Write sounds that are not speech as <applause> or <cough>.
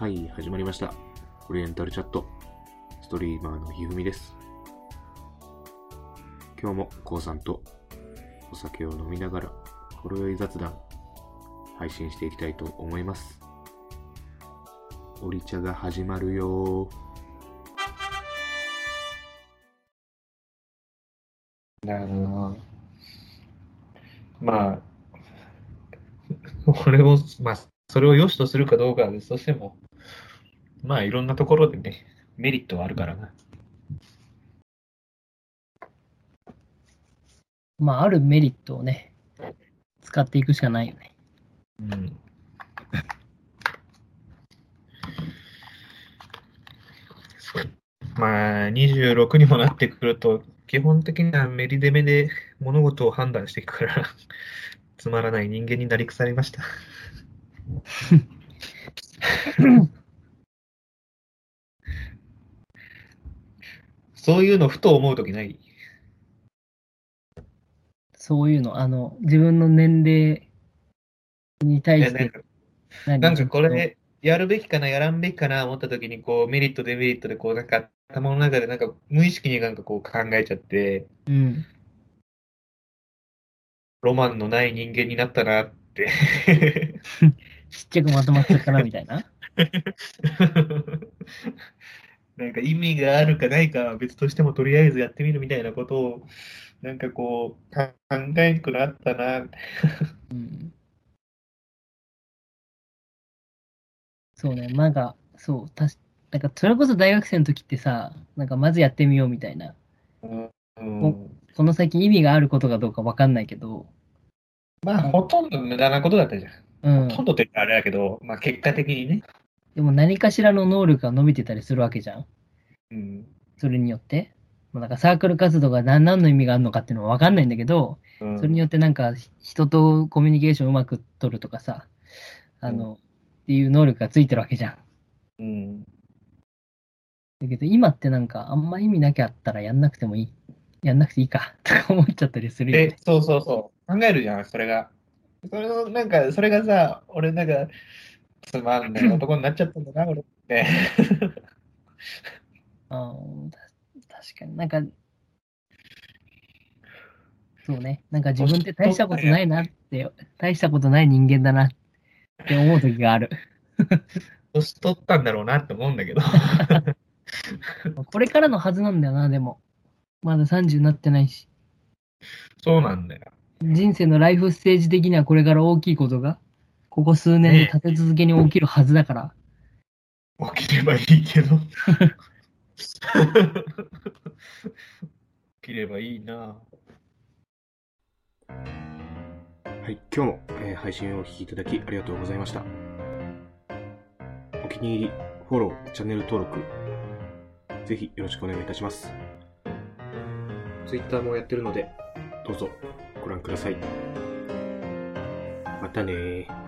はい、始まりました。オリエンタルチャット。ストリーマーのひふみです。今日もこうさんとお酒を飲みながら、ほろ酔い雑談、配信していきたいと思います。オリ茶が始まるよなるほど。まあ、<laughs> 俺も、まあ、それを良しとするかどうかは別としても、まあ、いろんなところでね、メリットはあるからな。まあ、あるメリットをね、使っていくしかないよね。うん。そうまあ、26にもなってくると、基本的にはメリデメで物事を判断していくから、つまらない人間になり腐りました。<laughs> そういうのふと思うときない？そういうの、あの、自分の年齢に対してなんか、これ、やるべきかな、やらんべきかな思ったときに、こう、メリット、デメリットで、こう、なんか、頭の中で、なんか、無意識になんかこう考えちゃって、うん。ロマンのない人間になったなって。<laughs> ちっちゃくまとまっちゃったな、みたいな。<laughs> なんか意味があるかないかは別としても、とりあえずやってみるみたいなことを、なんかこう、か考えなくなったな。うん。そうね、なんか、そう、たし、なんか、それこそ大学生の時ってさ、なんか、まずやってみようみたいな。うん、この先意味があることかどうかわかんないけど、まあ、ほとんど無駄なことだったじゃん。うんほ。とんどってあれだけど、まあ、結果的にね。でも何かしらの能力が伸びてたりするわけじゃん。うん。それによって。まあ、なんかサークル活動が何何の意味があるのかっていうのはわかんないんだけど、うんそれによってなんか人とコミュニケーションうまく取るとかさ、あの、っていう能力がついてるわけじゃん。うん。だけど今ってなんかあんま意味なきゃあったらやんなくてもいい。やんなくていいか <laughs> とか思っちゃったりするよでね。、そうそうそう。考えるじゃん、それが。それの、なんか、それがさ、俺なんか、つまんない男になっちゃったんだな、俺って。<laughs> あ確かになんか、そうね。なんか自分って大したことないなって、大したことない人間だなって思う時がある。<laughs> 年取ったんだろうなって思うんだけど。<laughs> これからのはずなんだよな、でも。まだ30になってないし。そうなんだよ。人生のライフステージ的にはこれから大きいことが、ここ数年で立て続けに起きるはずだから。起きればいいけど。起きればいいな。はい、今日も、えー配信をお聞きいただきありがとうございました。お気に入り、フォロー、チャンネル登録、ぜひよろしくお願いいたします。Twitter もやってるので、どうぞご覧ください。またねー。